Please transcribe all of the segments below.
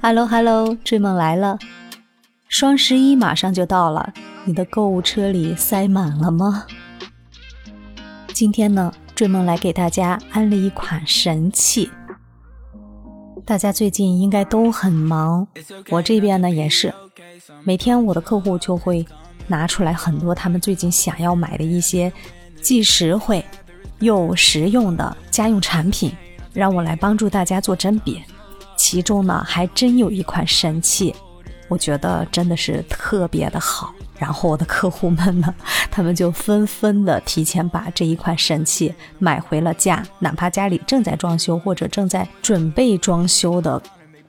Hello Hello，追梦来了！双十一马上就到了，你的购物车里塞满了吗？今天呢，追梦来给大家安利一款神器。大家最近应该都很忙，我这边呢也是，每天我的客户就会拿出来很多他们最近想要买的一些既实惠又实用的家用产品，让我来帮助大家做甄别。其中呢，还真有一款神器，我觉得真的是特别的好。然后我的客户们呢，他们就纷纷的提前把这一款神器买回了家。哪怕家里正在装修或者正在准备装修的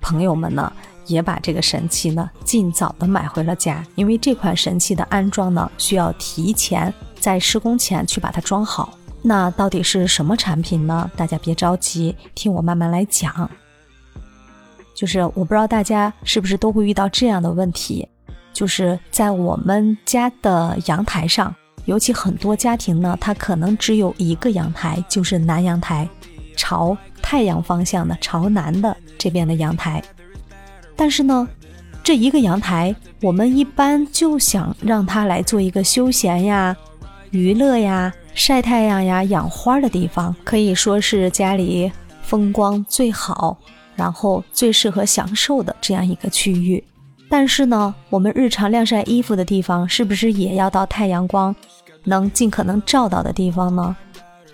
朋友们呢，也把这个神器呢尽早的买回了家。因为这款神器的安装呢，需要提前在施工前去把它装好。那到底是什么产品呢？大家别着急，听我慢慢来讲。就是我不知道大家是不是都会遇到这样的问题，就是在我们家的阳台上，尤其很多家庭呢，它可能只有一个阳台，就是南阳台，朝太阳方向的，朝南的这边的阳台。但是呢，这一个阳台，我们一般就想让它来做一个休闲呀、娱乐呀、晒太阳呀、养花的地方，可以说是家里风光最好。然后最适合享受的这样一个区域，但是呢，我们日常晾晒衣服的地方是不是也要到太阳光能尽可能照到的地方呢？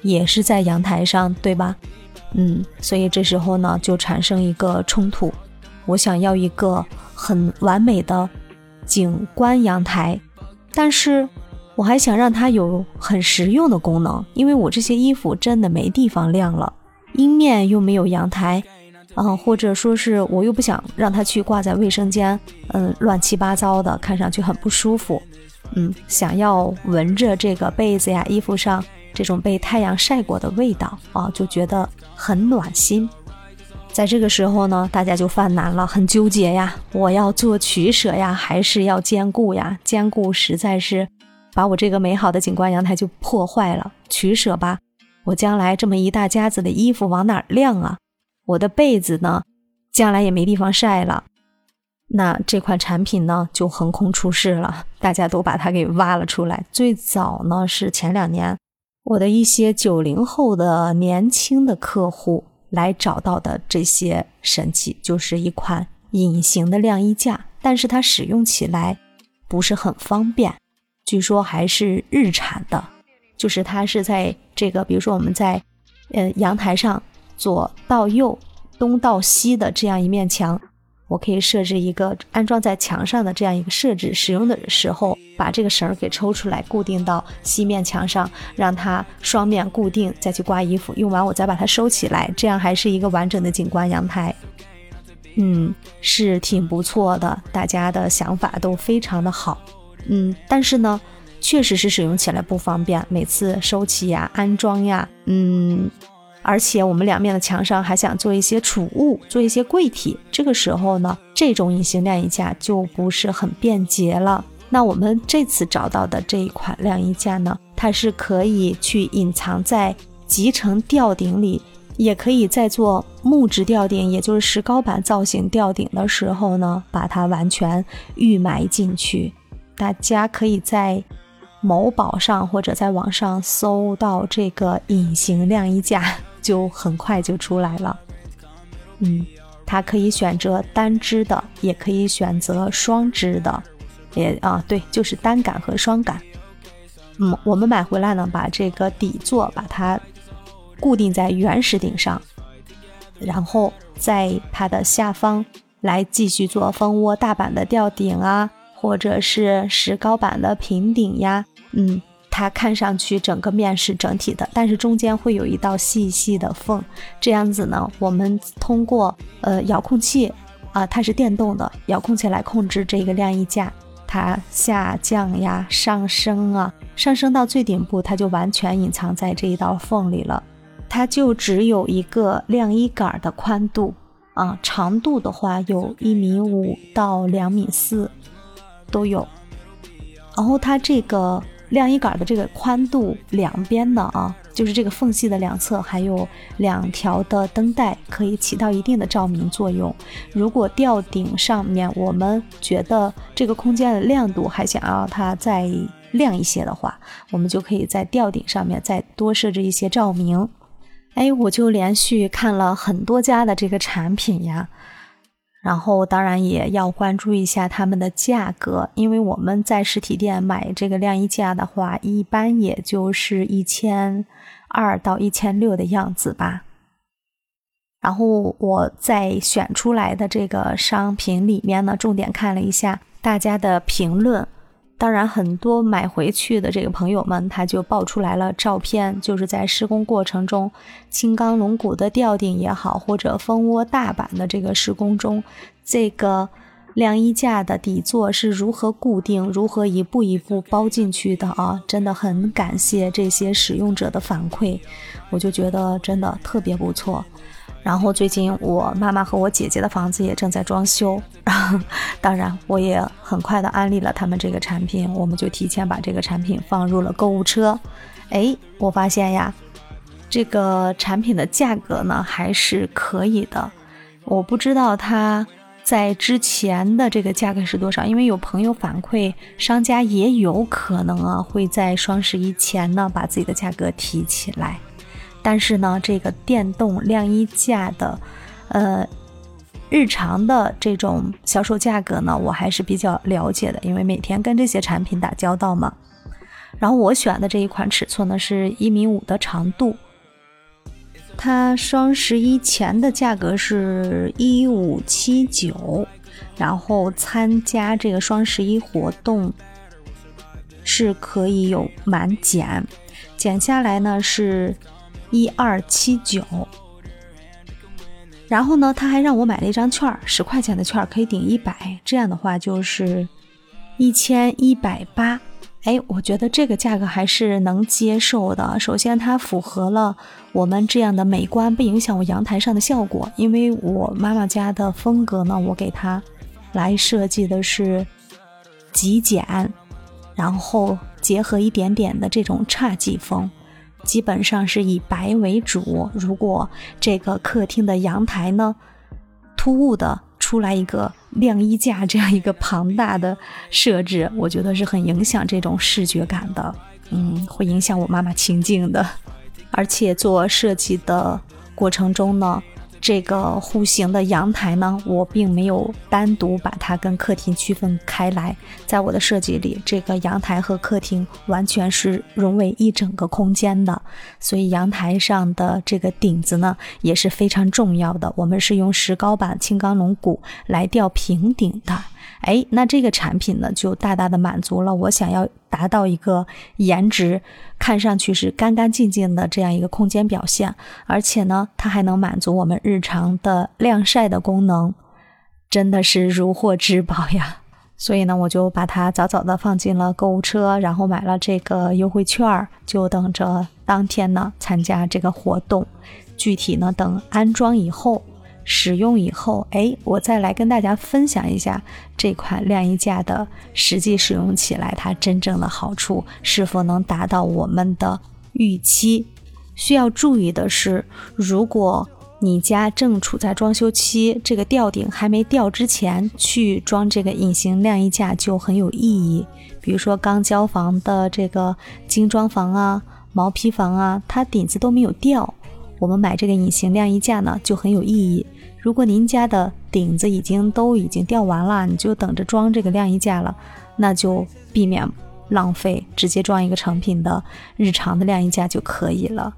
也是在阳台上，对吧？嗯，所以这时候呢，就产生一个冲突。我想要一个很完美的景观阳台，但是我还想让它有很实用的功能，因为我这些衣服真的没地方晾了，阴面又没有阳台。啊，或者说是我又不想让它去挂在卫生间，嗯，乱七八糟的，看上去很不舒服。嗯，想要闻着这个被子呀、衣服上这种被太阳晒过的味道啊，就觉得很暖心。在这个时候呢，大家就犯难了，很纠结呀，我要做取舍呀，还是要兼顾呀？兼顾实在是把我这个美好的景观阳台就破坏了。取舍吧，我将来这么一大家子的衣服往哪晾啊？我的被子呢，将来也没地方晒了，那这款产品呢就横空出世了，大家都把它给挖了出来。最早呢是前两年，我的一些九零后的年轻的客户来找到的这些神器，就是一款隐形的晾衣架，但是它使用起来不是很方便，据说还是日产的，就是它是在这个，比如说我们在呃阳台上。左到右，东到西的这样一面墙，我可以设置一个安装在墙上的这样一个设置。使用的时候，把这个绳儿给抽出来，固定到西面墙上，让它双面固定，再去挂衣服。用完我再把它收起来，这样还是一个完整的景观阳台。嗯，是挺不错的，大家的想法都非常的好。嗯，但是呢，确实是使用起来不方便，每次收起呀、安装呀，嗯。而且我们两面的墙上还想做一些储物，做一些柜体，这个时候呢，这种隐形晾衣架就不是很便捷了。那我们这次找到的这一款晾衣架呢，它是可以去隐藏在集成吊顶里，也可以在做木质吊顶，也就是石膏板造型吊顶的时候呢，把它完全预埋进去。大家可以在某宝上或者在网上搜到这个隐形晾衣架。就很快就出来了，嗯，它可以选择单支的，也可以选择双支的，也啊，对，就是单杆和双杆。嗯，我们买回来呢，把这个底座把它固定在原始顶上，然后在它的下方来继续做蜂窝大板的吊顶啊，或者是石膏板的平顶呀，嗯。它看上去整个面是整体的，但是中间会有一道细细的缝。这样子呢，我们通过呃遥控器啊，它是电动的遥控器来控制这个晾衣架，它下降呀、上升啊，上升到最顶部，它就完全隐藏在这一道缝里了。它就只有一个晾衣杆的宽度啊，长度的话有一米五到两米四都有。然后它这个。晾衣杆的这个宽度两边的啊，就是这个缝隙的两侧还有两条的灯带，可以起到一定的照明作用。如果吊顶上面我们觉得这个空间的亮度还想要它再亮一些的话，我们就可以在吊顶上面再多设置一些照明。哎，我就连续看了很多家的这个产品呀。然后当然也要关注一下他们的价格，因为我们在实体店买这个晾衣架的话，一般也就是一千二到一千六的样子吧。然后我在选出来的这个商品里面呢，重点看了一下大家的评论。当然，很多买回去的这个朋友们，他就爆出来了照片，就是在施工过程中，青钢龙骨的吊顶也好，或者蜂窝大板的这个施工中，这个晾衣架的底座是如何固定，如何一步一步包进去的啊！真的很感谢这些使用者的反馈，我就觉得真的特别不错。然后最近我妈妈和我姐姐的房子也正在装修，当然我也很快的安利了他们这个产品，我们就提前把这个产品放入了购物车。哎，我发现呀，这个产品的价格呢还是可以的。我不知道它在之前的这个价格是多少，因为有朋友反馈，商家也有可能啊会在双十一前呢把自己的价格提起来。但是呢，这个电动晾衣架的，呃，日常的这种销售价格呢，我还是比较了解的，因为每天跟这些产品打交道嘛。然后我选的这一款尺寸呢是一米五的长度，它双十一前的价格是一五七九，然后参加这个双十一活动是可以有满减，减下来呢是。一二七九，然后呢，他还让我买了一张券儿，十块钱的券可以顶一百，这样的话就是一千一百八。哎，我觉得这个价格还是能接受的。首先，它符合了我们这样的美观，不影响我阳台上的效果。因为我妈妈家的风格呢，我给她来设计的是极简，然后结合一点点的这种侘寂风。基本上是以白为主。如果这个客厅的阳台呢，突兀的出来一个晾衣架这样一个庞大的设置，我觉得是很影响这种视觉感的。嗯，会影响我妈妈清静的。而且做设计的过程中呢。这个户型的阳台呢，我并没有单独把它跟客厅区分开来。在我的设计里，这个阳台和客厅完全是融为一整个空间的，所以阳台上的这个顶子呢也是非常重要的。我们是用石膏板轻钢龙骨来吊平顶的。哎，那这个产品呢，就大大的满足了我想要达到一个颜值，看上去是干干净净的这样一个空间表现，而且呢，它还能满足我们日常的晾晒的功能，真的是如获至宝呀！所以呢，我就把它早早的放进了购物车，然后买了这个优惠券，就等着当天呢参加这个活动。具体呢，等安装以后。使用以后，哎，我再来跟大家分享一下这款晾衣架的实际使用起来，它真正的好处是否能达到我们的预期。需要注意的是，如果你家正处在装修期，这个吊顶还没吊之前去装这个隐形晾衣架就很有意义。比如说刚交房的这个精装房啊、毛坯房啊，它顶子都没有吊，我们买这个隐形晾衣架呢就很有意义。如果您家的顶子已经都已经吊完了，你就等着装这个晾衣架了，那就避免浪费，直接装一个成品的日常的晾衣架就可以了。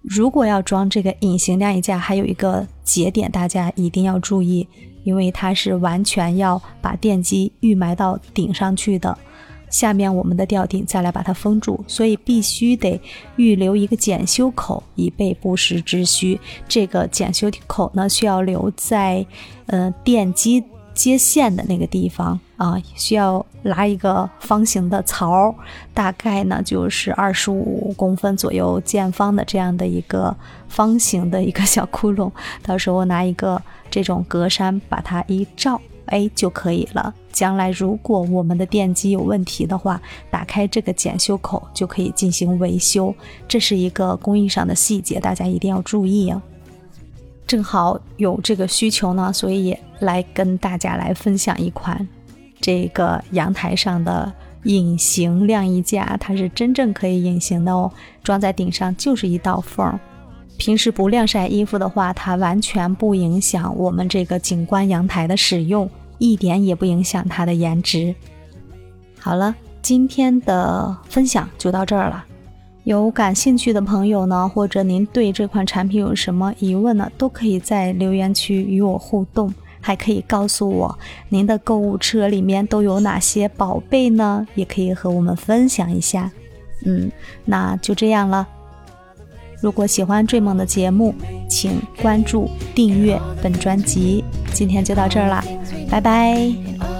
如果要装这个隐形晾衣架，还有一个节点大家一定要注意，因为它是完全要把电机预埋到顶上去的。下面我们的吊顶再来把它封住，所以必须得预留一个检修口，以备不时之需。这个检修口呢，需要留在呃电机接线的那个地方啊，需要拉一个方形的槽，大概呢就是二十五公分左右见方的这样的一个方形的一个小窟窿。到时候拿一个这种格栅把它一罩，哎就可以了。将来如果我们的电机有问题的话，打开这个检修口就可以进行维修。这是一个工艺上的细节，大家一定要注意啊。正好有这个需求呢，所以来跟大家来分享一款这个阳台上的隐形晾衣架，它是真正可以隐形的哦，装在顶上就是一道缝。平时不晾晒衣服的话，它完全不影响我们这个景观阳台的使用，一点也不影响它的颜值。好了，今天的分享就到这儿了。有感兴趣的朋友呢，或者您对这款产品有什么疑问呢，都可以在留言区与我互动，还可以告诉我您的购物车里面都有哪些宝贝呢？也可以和我们分享一下。嗯，那就这样了。如果喜欢追梦的节目，请关注、订阅本专辑。今天就到这儿了，拜拜。